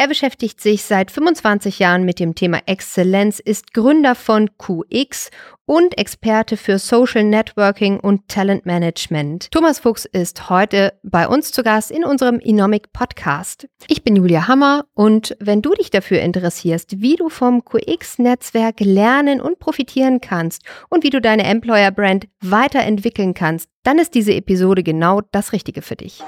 Er beschäftigt sich seit 25 Jahren mit dem Thema Exzellenz, ist Gründer von QX und Experte für Social Networking und Talent Management. Thomas Fuchs ist heute bei uns zu Gast in unserem Inomic Podcast. Ich bin Julia Hammer und wenn du dich dafür interessierst, wie du vom QX-Netzwerk lernen und profitieren kannst und wie du deine Employer Brand weiterentwickeln kannst, dann ist diese Episode genau das Richtige für dich.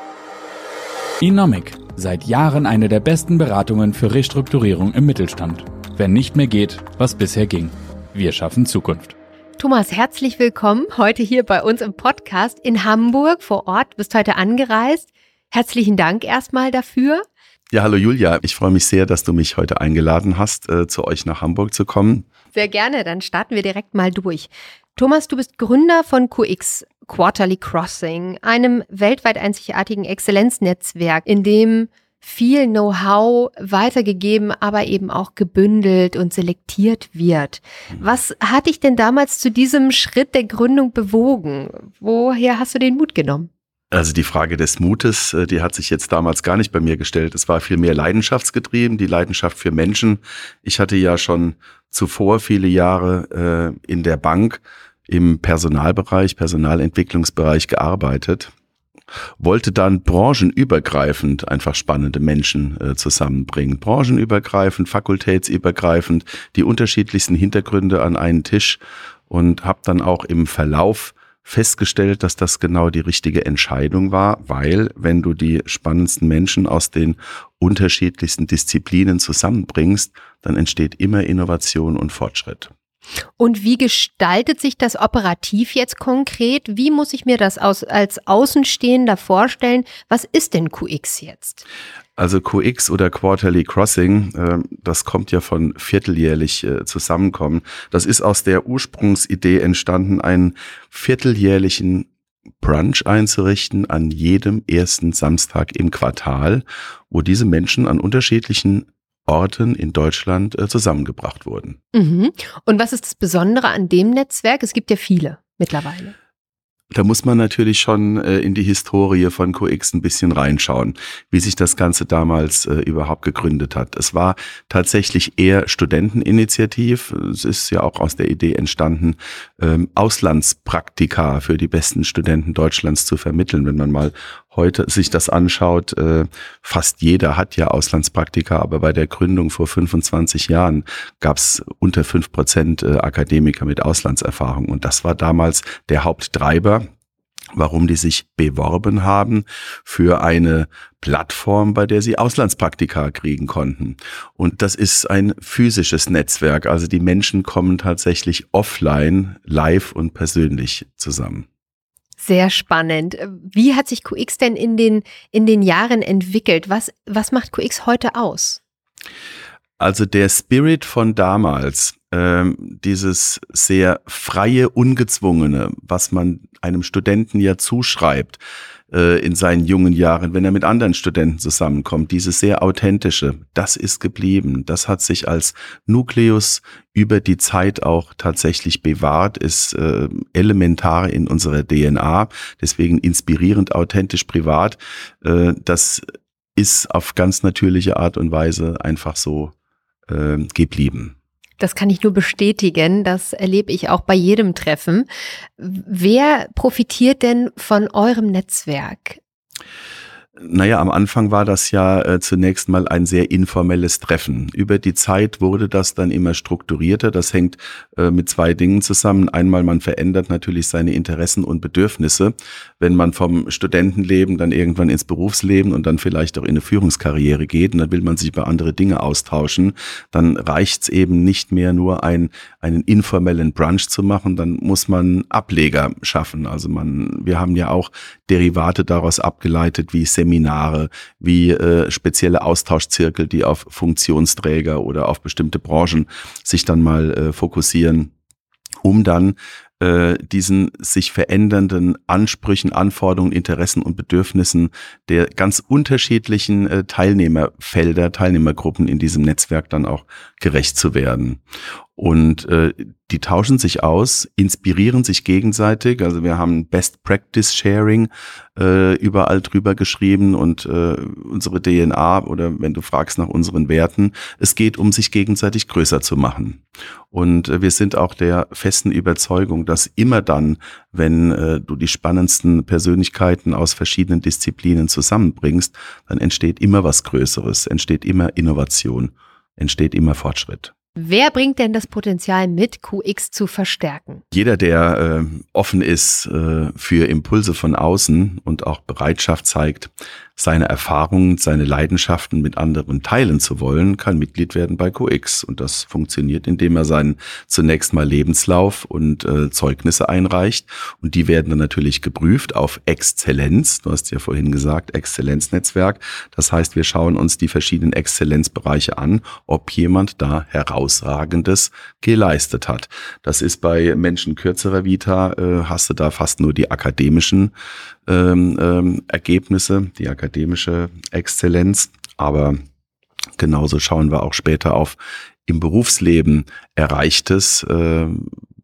Inomic, seit Jahren eine der besten Beratungen für Restrukturierung im Mittelstand. Wenn nicht mehr geht, was bisher ging. Wir schaffen Zukunft. Thomas, herzlich willkommen heute hier bei uns im Podcast in Hamburg vor Ort. Du bist heute angereist. Herzlichen Dank erstmal dafür. Ja, hallo Julia. Ich freue mich sehr, dass du mich heute eingeladen hast, äh, zu euch nach Hamburg zu kommen. Sehr gerne. Dann starten wir direkt mal durch. Thomas, du bist Gründer von QX Quarterly Crossing, einem weltweit einzigartigen Exzellenznetzwerk, in dem viel Know-how weitergegeben, aber eben auch gebündelt und selektiert wird. Mhm. Was hat dich denn damals zu diesem Schritt der Gründung bewogen? Woher hast du den Mut genommen? Also die Frage des Mutes, äh, die hat sich jetzt damals gar nicht bei mir gestellt. Es war viel mehr leidenschaftsgetrieben, die Leidenschaft für Menschen. Ich hatte ja schon zuvor viele Jahre äh, in der Bank im Personalbereich, Personalentwicklungsbereich gearbeitet, wollte dann branchenübergreifend einfach spannende Menschen äh, zusammenbringen. Branchenübergreifend, fakultätsübergreifend, die unterschiedlichsten Hintergründe an einen Tisch und habe dann auch im Verlauf festgestellt, dass das genau die richtige Entscheidung war, weil wenn du die spannendsten Menschen aus den unterschiedlichsten Disziplinen zusammenbringst, dann entsteht immer Innovation und Fortschritt. Und wie gestaltet sich das operativ jetzt konkret? Wie muss ich mir das aus, als Außenstehender vorstellen? Was ist denn QX jetzt? Also QX oder Quarterly Crossing, äh, das kommt ja von vierteljährlich äh, zusammenkommen. Das ist aus der Ursprungsidee entstanden, einen vierteljährlichen Brunch einzurichten an jedem ersten Samstag im Quartal, wo diese Menschen an unterschiedlichen Orten in Deutschland äh, zusammengebracht wurden. Mhm. Und was ist das Besondere an dem Netzwerk? Es gibt ja viele mittlerweile. Da muss man natürlich schon äh, in die Historie von QX ein bisschen reinschauen, wie sich das Ganze damals äh, überhaupt gegründet hat. Es war tatsächlich eher Studenteninitiativ. Es ist ja auch aus der Idee entstanden, ähm, Auslandspraktika für die besten Studenten Deutschlands zu vermitteln. Wenn man mal heute sich das anschaut, äh, fast jeder hat ja Auslandspraktika, aber bei der Gründung vor 25 Jahren gab es unter fünf Prozent äh, Akademiker mit Auslandserfahrung. Und das war damals der Haupttreiber warum die sich beworben haben für eine Plattform, bei der sie Auslandspraktika kriegen konnten. Und das ist ein physisches Netzwerk. Also die Menschen kommen tatsächlich offline, live und persönlich zusammen. Sehr spannend. Wie hat sich QX denn in den, in den Jahren entwickelt? Was, was macht QX heute aus? Also der Spirit von damals, ähm, dieses sehr freie, ungezwungene, was man einem Studenten ja zuschreibt, äh, in seinen jungen Jahren, wenn er mit anderen Studenten zusammenkommt. Dieses sehr authentische, das ist geblieben. Das hat sich als Nukleus über die Zeit auch tatsächlich bewahrt, ist äh, elementar in unserer DNA. Deswegen inspirierend, authentisch, privat. Äh, das ist auf ganz natürliche Art und Weise einfach so äh, geblieben. Das kann ich nur bestätigen. Das erlebe ich auch bei jedem Treffen. Wer profitiert denn von eurem Netzwerk? Naja, am Anfang war das ja äh, zunächst mal ein sehr informelles Treffen. Über die Zeit wurde das dann immer strukturierter. Das hängt äh, mit zwei Dingen zusammen. Einmal, man verändert natürlich seine Interessen und Bedürfnisse. Wenn man vom Studentenleben dann irgendwann ins Berufsleben und dann vielleicht auch in eine Führungskarriere geht und dann will man sich über andere Dinge austauschen, dann reicht's eben nicht mehr nur ein, einen informellen Brunch zu machen, dann muss man Ableger schaffen. Also man, wir haben ja auch Derivate daraus abgeleitet, wie Seminare Seminare, wie äh, spezielle Austauschzirkel, die auf Funktionsträger oder auf bestimmte Branchen sich dann mal äh, fokussieren, um dann äh, diesen sich verändernden Ansprüchen, Anforderungen, Interessen und Bedürfnissen der ganz unterschiedlichen äh, Teilnehmerfelder, Teilnehmergruppen in diesem Netzwerk dann auch gerecht zu werden. Und äh, die tauschen sich aus, inspirieren sich gegenseitig. Also wir haben Best Practice Sharing äh, überall drüber geschrieben und äh, unsere DNA oder wenn du fragst nach unseren Werten, es geht um sich gegenseitig größer zu machen. Und äh, wir sind auch der festen Überzeugung, dass immer dann, wenn äh, du die spannendsten Persönlichkeiten aus verschiedenen Disziplinen zusammenbringst, dann entsteht immer was Größeres, entsteht immer Innovation, entsteht immer Fortschritt. Wer bringt denn das Potenzial mit, QX zu verstärken? Jeder, der äh, offen ist äh, für Impulse von außen und auch Bereitschaft zeigt, seine Erfahrungen, seine Leidenschaften mit anderen teilen zu wollen, kann Mitglied werden bei QX. Und das funktioniert, indem er seinen zunächst mal Lebenslauf und äh, Zeugnisse einreicht. Und die werden dann natürlich geprüft auf Exzellenz. Du hast ja vorhin gesagt, Exzellenznetzwerk. Das heißt, wir schauen uns die verschiedenen Exzellenzbereiche an, ob jemand da herausragendes geleistet hat. Das ist bei Menschen kürzerer Vita, äh, hast du da fast nur die akademischen ähm, ähm, Ergebnisse, die akademische Exzellenz. Aber genauso schauen wir auch später auf im Berufsleben Erreichtes. Äh,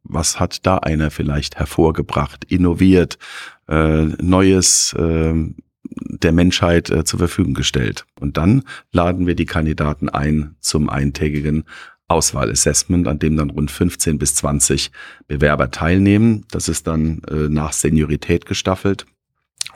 was hat da einer vielleicht hervorgebracht, innoviert, äh, Neues äh, der Menschheit äh, zur Verfügung gestellt. Und dann laden wir die Kandidaten ein zum eintägigen Auswahlassessment, an dem dann rund 15 bis 20 Bewerber teilnehmen. Das ist dann äh, nach Seniorität gestaffelt.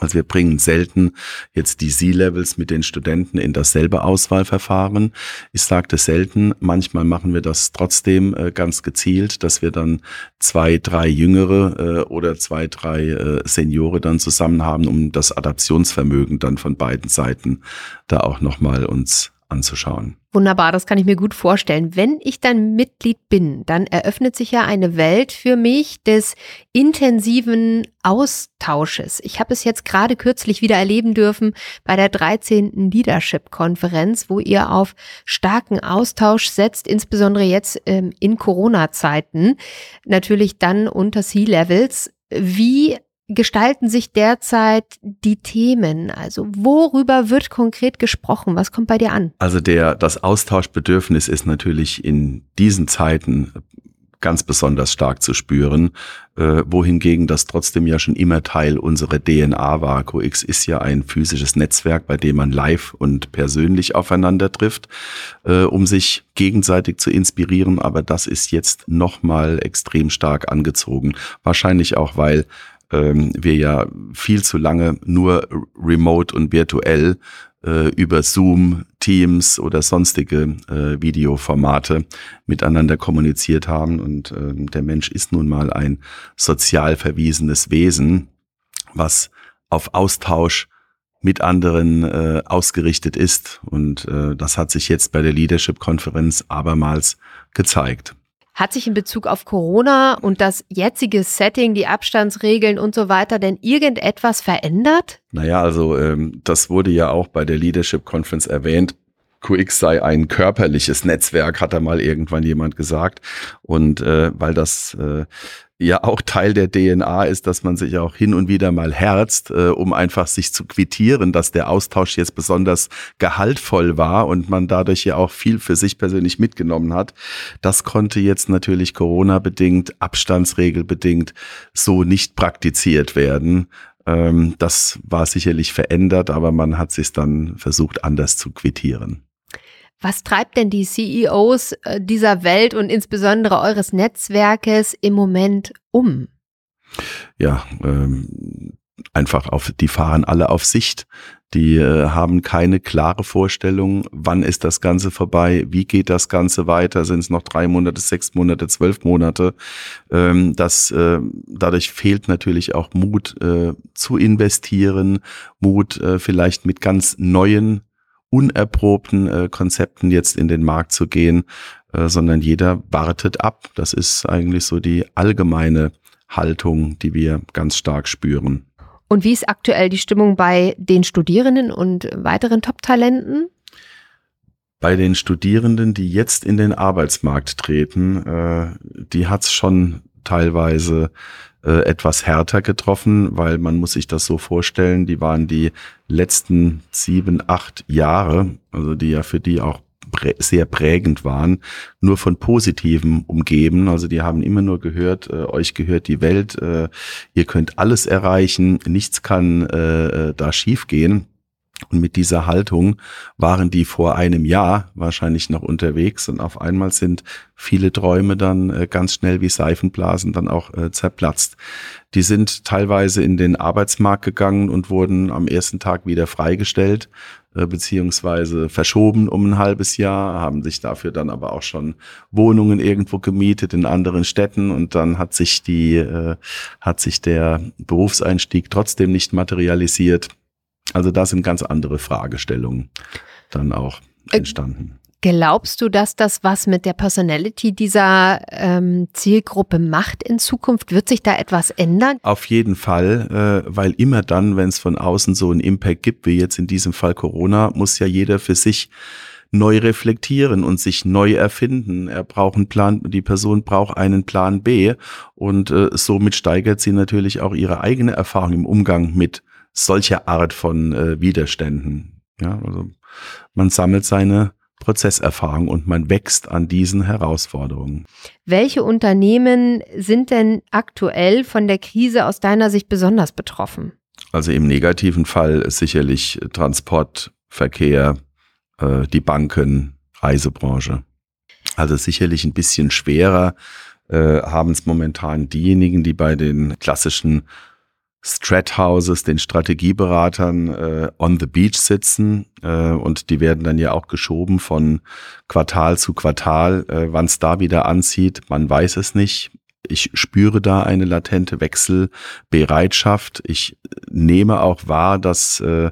Also wir bringen selten jetzt die C-Levels mit den Studenten in dasselbe Auswahlverfahren. Ich sagte selten, manchmal machen wir das trotzdem äh, ganz gezielt, dass wir dann zwei, drei Jüngere äh, oder zwei, drei äh, Seniore dann zusammen haben, um das Adaptionsvermögen dann von beiden Seiten da auch nochmal uns anzuschauen. Wunderbar, das kann ich mir gut vorstellen. Wenn ich dann Mitglied bin, dann eröffnet sich ja eine Welt für mich des intensiven Austausches. Ich habe es jetzt gerade kürzlich wieder erleben dürfen bei der 13. Leadership-Konferenz, wo ihr auf starken Austausch setzt, insbesondere jetzt ähm, in Corona-Zeiten, natürlich dann unter C-Levels. Wie gestalten sich derzeit die Themen? Also worüber wird konkret gesprochen? Was kommt bei dir an? Also der, das Austauschbedürfnis ist natürlich in diesen Zeiten ganz besonders stark zu spüren, äh, wohingegen das trotzdem ja schon immer Teil unserer DNA war. CoX ist ja ein physisches Netzwerk, bei dem man live und persönlich aufeinander trifft, äh, um sich gegenseitig zu inspirieren, aber das ist jetzt nochmal extrem stark angezogen. Wahrscheinlich auch, weil ähm, wir ja viel zu lange nur remote und virtuell äh, über Zoom, Teams oder sonstige äh, Videoformate miteinander kommuniziert haben. Und äh, der Mensch ist nun mal ein sozial verwiesenes Wesen, was auf Austausch mit anderen äh, ausgerichtet ist. Und äh, das hat sich jetzt bei der Leadership-Konferenz abermals gezeigt. Hat sich in Bezug auf Corona und das jetzige Setting, die Abstandsregeln und so weiter denn irgendetwas verändert? Naja, also ähm, das wurde ja auch bei der Leadership Conference erwähnt. QX sei ein körperliches Netzwerk, hat da mal irgendwann jemand gesagt. Und äh, weil das äh, ja auch Teil der DNA ist, dass man sich auch hin und wieder mal herzt, äh, um einfach sich zu quittieren, dass der Austausch jetzt besonders gehaltvoll war und man dadurch ja auch viel für sich persönlich mitgenommen hat. Das konnte jetzt natürlich Corona-bedingt, Abstandsregelbedingt so nicht praktiziert werden. Ähm, das war sicherlich verändert, aber man hat sich dann versucht, anders zu quittieren. Was treibt denn die CEOs äh, dieser Welt und insbesondere eures Netzwerkes im Moment um? Ja, ähm, einfach auf, die fahren alle auf Sicht. Die äh, haben keine klare Vorstellung, wann ist das Ganze vorbei, wie geht das Ganze weiter, sind es noch drei Monate, sechs Monate, zwölf Monate. Ähm, das, äh, dadurch fehlt natürlich auch Mut zu investieren, Mut vielleicht mit ganz neuen unerprobten äh, Konzepten jetzt in den Markt zu gehen, äh, sondern jeder wartet ab. Das ist eigentlich so die allgemeine Haltung, die wir ganz stark spüren. Und wie ist aktuell die Stimmung bei den Studierenden und weiteren Top-Talenten? Bei den Studierenden, die jetzt in den Arbeitsmarkt treten, äh, die hat's schon teilweise äh, etwas härter getroffen, weil man muss sich das so vorstellen, die waren die letzten sieben, acht Jahre, also die ja für die auch sehr prägend waren, nur von Positiven umgeben. Also die haben immer nur gehört, äh, euch gehört die Welt, äh, ihr könnt alles erreichen, nichts kann äh, äh da schiefgehen. Und mit dieser Haltung waren die vor einem Jahr wahrscheinlich noch unterwegs und auf einmal sind viele Träume dann äh, ganz schnell wie Seifenblasen dann auch äh, zerplatzt. Die sind teilweise in den Arbeitsmarkt gegangen und wurden am ersten Tag wieder freigestellt äh, beziehungsweise verschoben um ein halbes Jahr, haben sich dafür dann aber auch schon Wohnungen irgendwo gemietet in anderen Städten und dann hat sich die, hat sich der Berufseinstieg trotzdem nicht materialisiert. Also da sind ganz andere Fragestellungen dann auch äh, entstanden. Glaubst du, dass das was mit der Personality dieser ähm, Zielgruppe macht in Zukunft? Wird sich da etwas ändern? Auf jeden Fall, äh, weil immer dann, wenn es von außen so einen Impact gibt, wie jetzt in diesem Fall Corona, muss ja jeder für sich neu reflektieren und sich neu erfinden. Er braucht einen Plan, die Person braucht einen Plan B und äh, somit steigert sie natürlich auch ihre eigene Erfahrung im Umgang mit solcher Art von äh, Widerständen. Ja, also man sammelt seine Prozesserfahrung und man wächst an diesen Herausforderungen. Welche Unternehmen sind denn aktuell von der Krise aus deiner Sicht besonders betroffen? Also im negativen Fall ist sicherlich Transport, Verkehr, äh, die Banken, Reisebranche. Also sicherlich ein bisschen schwerer äh, haben es momentan diejenigen, die bei den klassischen Strathouses, den Strategieberatern äh, on the beach sitzen äh, und die werden dann ja auch geschoben von Quartal zu Quartal. Äh, Wann es da wieder anzieht, man weiß es nicht. Ich spüre da eine latente Wechselbereitschaft. Ich nehme auch wahr, dass äh,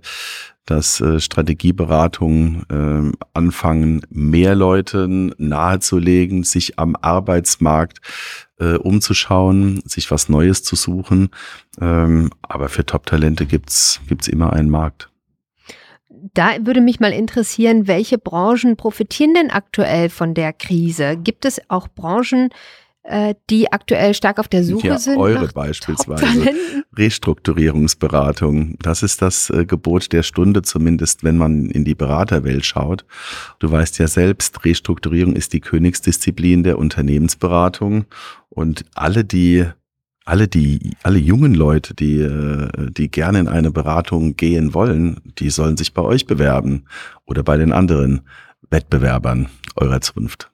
dass äh, Strategieberatungen äh, anfangen, mehr Leuten nahezulegen, sich am Arbeitsmarkt äh, umzuschauen, sich was Neues zu suchen. Ähm, aber für Top-Talente gibt's gibt's immer einen Markt. Da würde mich mal interessieren, welche Branchen profitieren denn aktuell von der Krise? Gibt es auch Branchen, die aktuell stark auf der Suche ja, sind. Eure beispielsweise. Restrukturierungsberatung. Das ist das äh, Gebot der Stunde, zumindest wenn man in die Beraterwelt schaut. Du weißt ja selbst, Restrukturierung ist die Königsdisziplin der Unternehmensberatung. Und alle, die alle die, alle jungen Leute, die, äh, die gerne in eine Beratung gehen wollen, die sollen sich bei euch bewerben oder bei den anderen Wettbewerbern eurer Zunft.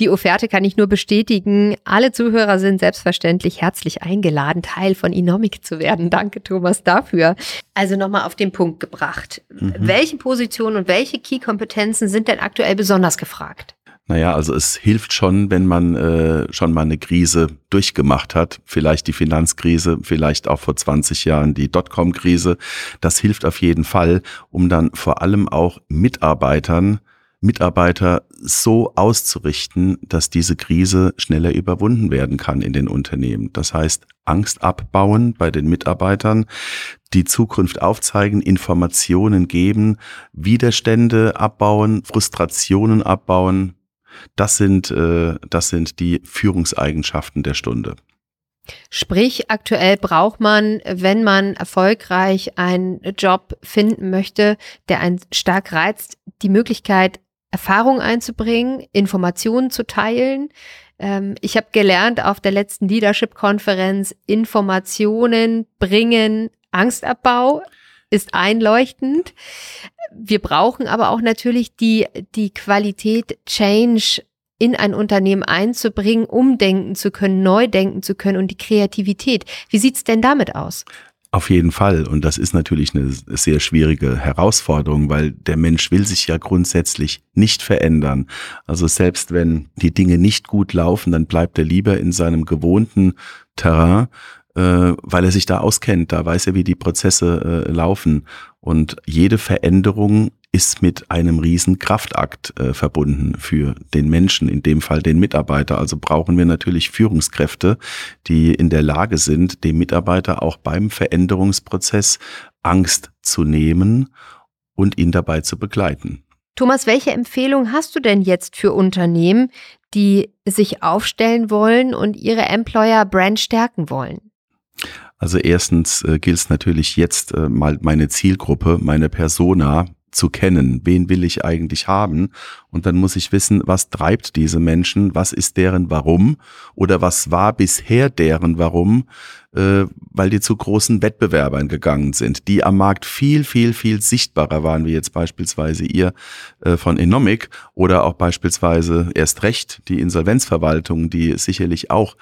Die Offerte kann ich nur bestätigen. Alle Zuhörer sind selbstverständlich herzlich eingeladen, Teil von Inomic zu werden. Danke, Thomas, dafür. Also nochmal auf den Punkt gebracht. Mhm. Welche Positionen und welche Key-Kompetenzen sind denn aktuell besonders gefragt? Naja, also es hilft schon, wenn man äh, schon mal eine Krise durchgemacht hat. Vielleicht die Finanzkrise, vielleicht auch vor 20 Jahren die Dotcom-Krise. Das hilft auf jeden Fall, um dann vor allem auch Mitarbeitern Mitarbeiter so auszurichten, dass diese Krise schneller überwunden werden kann in den Unternehmen. Das heißt, Angst abbauen bei den Mitarbeitern, die Zukunft aufzeigen, Informationen geben, Widerstände abbauen, Frustrationen abbauen. Das sind, äh, das sind die Führungseigenschaften der Stunde. Sprich, aktuell braucht man, wenn man erfolgreich einen Job finden möchte, der einen stark reizt, die Möglichkeit, Erfahrung einzubringen, Informationen zu teilen. Ähm, ich habe gelernt auf der letzten Leadership-Konferenz, Informationen bringen Angstabbau ist einleuchtend. Wir brauchen aber auch natürlich die, die Qualität, Change in ein Unternehmen einzubringen, umdenken zu können, neu denken zu können und die Kreativität. Wie sieht's denn damit aus? Auf jeden Fall. Und das ist natürlich eine sehr schwierige Herausforderung, weil der Mensch will sich ja grundsätzlich nicht verändern. Also selbst wenn die Dinge nicht gut laufen, dann bleibt er lieber in seinem gewohnten Terrain, äh, weil er sich da auskennt. Da weiß er, wie die Prozesse äh, laufen. Und jede Veränderung ist mit einem riesen Kraftakt äh, verbunden für den Menschen, in dem Fall den Mitarbeiter. Also brauchen wir natürlich Führungskräfte, die in der Lage sind, dem Mitarbeiter auch beim Veränderungsprozess Angst zu nehmen und ihn dabei zu begleiten. Thomas, welche Empfehlung hast du denn jetzt für Unternehmen, die sich aufstellen wollen und ihre Employer Brand stärken wollen? Also erstens äh, gilt es natürlich jetzt äh, mal meine Zielgruppe, meine Persona zu kennen. Wen will ich eigentlich haben? Und dann muss ich wissen, was treibt diese Menschen? Was ist deren Warum? Oder was war bisher deren Warum? Äh, weil die zu großen Wettbewerbern gegangen sind, die am Markt viel, viel, viel sichtbarer waren, wie jetzt beispielsweise ihr äh, von Enomic oder auch beispielsweise erst recht die Insolvenzverwaltung, die sicherlich auch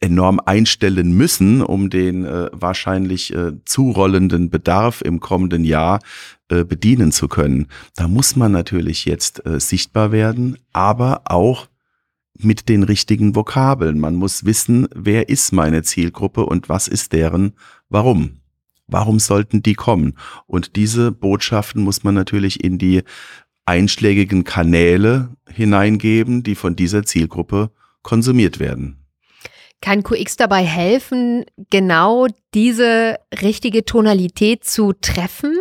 enorm einstellen müssen, um den äh, wahrscheinlich äh, zurollenden Bedarf im kommenden Jahr äh, bedienen zu können. Da muss man natürlich jetzt äh, sichtbar werden, aber auch mit den richtigen Vokabeln. Man muss wissen, wer ist meine Zielgruppe und was ist deren Warum. Warum sollten die kommen? Und diese Botschaften muss man natürlich in die einschlägigen Kanäle hineingeben, die von dieser Zielgruppe konsumiert werden. Kann QX dabei helfen, genau diese richtige Tonalität zu treffen?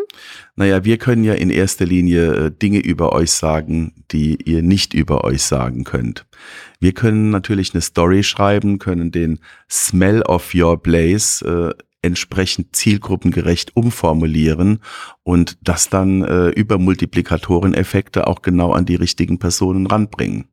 Naja, wir können ja in erster Linie äh, Dinge über euch sagen, die ihr nicht über euch sagen könnt. Wir können natürlich eine Story schreiben, können den Smell of Your Place äh, entsprechend zielgruppengerecht umformulieren und das dann äh, über Multiplikatoreneffekte auch genau an die richtigen Personen ranbringen.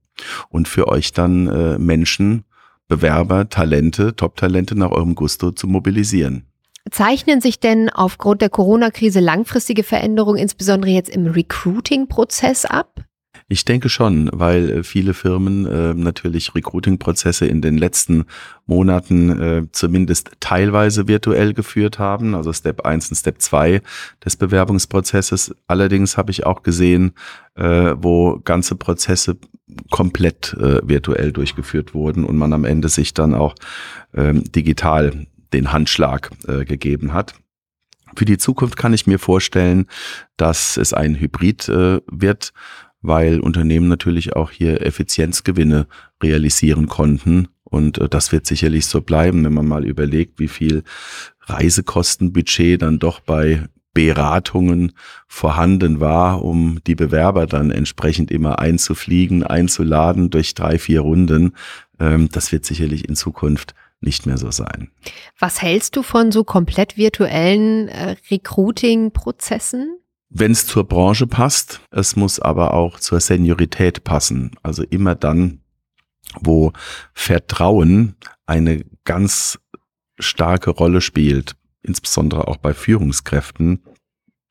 Und für euch dann äh, Menschen Bewerber, Talente, Top-Talente nach eurem Gusto zu mobilisieren. Zeichnen sich denn aufgrund der Corona-Krise langfristige Veränderungen insbesondere jetzt im Recruiting-Prozess ab? Ich denke schon, weil äh, viele Firmen äh, natürlich Recruiting-Prozesse in den letzten Monaten äh, zumindest teilweise virtuell geführt haben, also Step 1 und Step 2 des Bewerbungsprozesses. Allerdings habe ich auch gesehen, äh, wo ganze Prozesse komplett äh, virtuell durchgeführt wurden und man am Ende sich dann auch ähm, digital den Handschlag äh, gegeben hat. Für die Zukunft kann ich mir vorstellen, dass es ein Hybrid äh, wird, weil Unternehmen natürlich auch hier Effizienzgewinne realisieren konnten. Und äh, das wird sicherlich so bleiben, wenn man mal überlegt, wie viel Reisekostenbudget dann doch bei Beratungen vorhanden war, um die Bewerber dann entsprechend immer einzufliegen, einzuladen durch drei, vier Runden. Ähm, das wird sicherlich in Zukunft nicht mehr so sein. Was hältst du von so komplett virtuellen äh, Recruiting-Prozessen? Wenn es zur Branche passt, es muss aber auch zur Seniorität passen. Also immer dann, wo Vertrauen eine ganz starke Rolle spielt, insbesondere auch bei Führungskräften,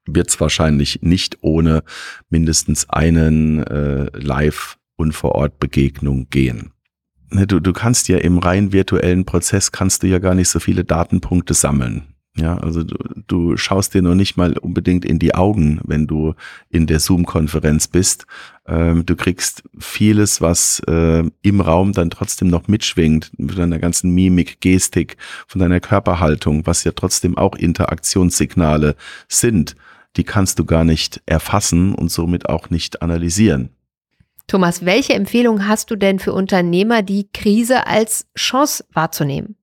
wird es wahrscheinlich nicht ohne mindestens einen äh, Live- und vor Ort Begegnung gehen. Ne, du, du kannst ja im rein virtuellen Prozess kannst du ja gar nicht so viele Datenpunkte sammeln. Ja, also du, du schaust dir noch nicht mal unbedingt in die Augen, wenn du in der Zoom-Konferenz bist. Ähm, du kriegst vieles, was äh, im Raum dann trotzdem noch mitschwingt, von deiner ganzen Mimik, Gestik, von deiner Körperhaltung, was ja trotzdem auch Interaktionssignale sind. Die kannst du gar nicht erfassen und somit auch nicht analysieren. Thomas, welche Empfehlung hast du denn für Unternehmer, die Krise als Chance wahrzunehmen?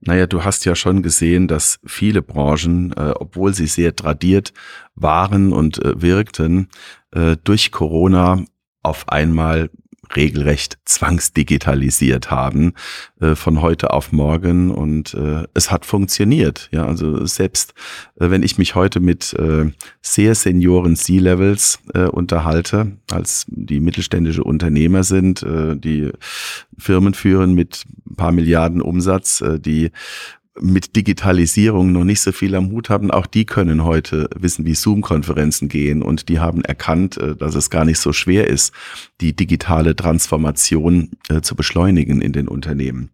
Naja, du hast ja schon gesehen, dass viele Branchen, äh, obwohl sie sehr tradiert waren und äh, wirkten, äh, durch Corona auf einmal regelrecht zwangsdigitalisiert haben äh, von heute auf morgen und äh, es hat funktioniert. Ja, also selbst äh, wenn ich mich heute mit äh, sehr senioren C-Levels äh, unterhalte, als die mittelständische Unternehmer sind, äh, die Firmen führen mit ein paar Milliarden Umsatz, äh, die mit Digitalisierung noch nicht so viel am Hut haben, auch die können heute wissen, wie Zoom-Konferenzen gehen und die haben erkannt, äh, dass es gar nicht so schwer ist, die digitale Transformation äh, zu beschleunigen in den Unternehmen.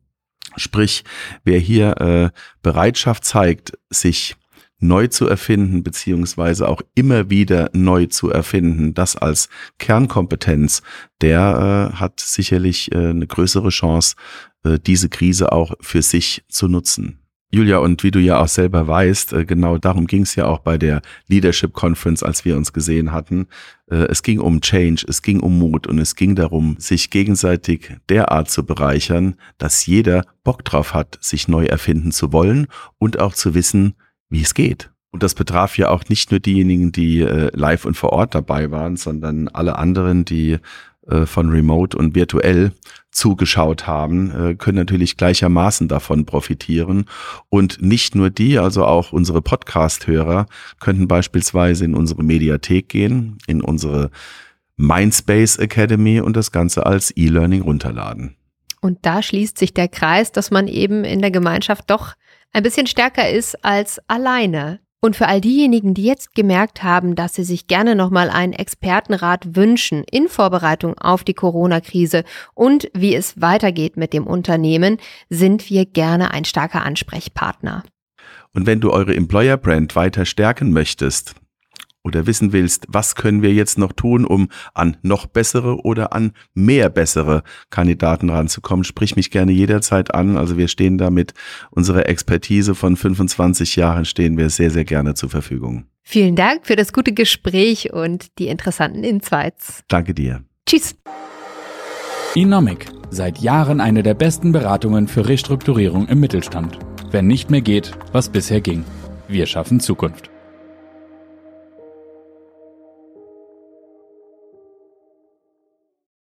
Sprich, wer hier äh, Bereitschaft zeigt, sich neu zu erfinden, beziehungsweise auch immer wieder neu zu erfinden, das als Kernkompetenz, der hat sicherlich eine größere Chance, diese Krise auch für sich zu nutzen. Julia, und wie du ja auch selber weißt, äh, genau darum ging es ja auch bei der Leadership Conference, als wir uns gesehen hatten. Äh, es ging um Change, es ging um Mut und es ging darum, sich gegenseitig derart zu bereichern, dass jeder Bock drauf hat, sich neu erfinden zu wollen und auch zu wissen, wie es geht. Und das betraf ja auch nicht nur diejenigen, die äh, live und vor Ort dabei waren, sondern alle anderen, die von Remote und virtuell zugeschaut haben, äh, können natürlich gleichermaßen davon profitieren. Und nicht nur die, also auch unsere Podcast-Hörer könnten beispielsweise in unsere Mediathek gehen, in unsere Mindspace Academy und das Ganze als E-Learning runterladen. Und da schließt sich der Kreis, dass man eben in der Gemeinschaft doch ein bisschen stärker ist als alleine. Und für all diejenigen, die jetzt gemerkt haben, dass sie sich gerne nochmal einen Expertenrat wünschen in Vorbereitung auf die Corona-Krise und wie es weitergeht mit dem Unternehmen, sind wir gerne ein starker Ansprechpartner. Und wenn du eure Employer Brand weiter stärken möchtest, oder wissen willst, was können wir jetzt noch tun, um an noch bessere oder an mehr bessere Kandidaten ranzukommen, sprich mich gerne jederzeit an. Also wir stehen da mit unserer Expertise von 25 Jahren stehen wir sehr, sehr gerne zur Verfügung. Vielen Dank für das gute Gespräch und die interessanten Insights. Danke dir. Tschüss. Inomic. Seit Jahren eine der besten Beratungen für Restrukturierung im Mittelstand. Wenn nicht mehr geht, was bisher ging. Wir schaffen Zukunft.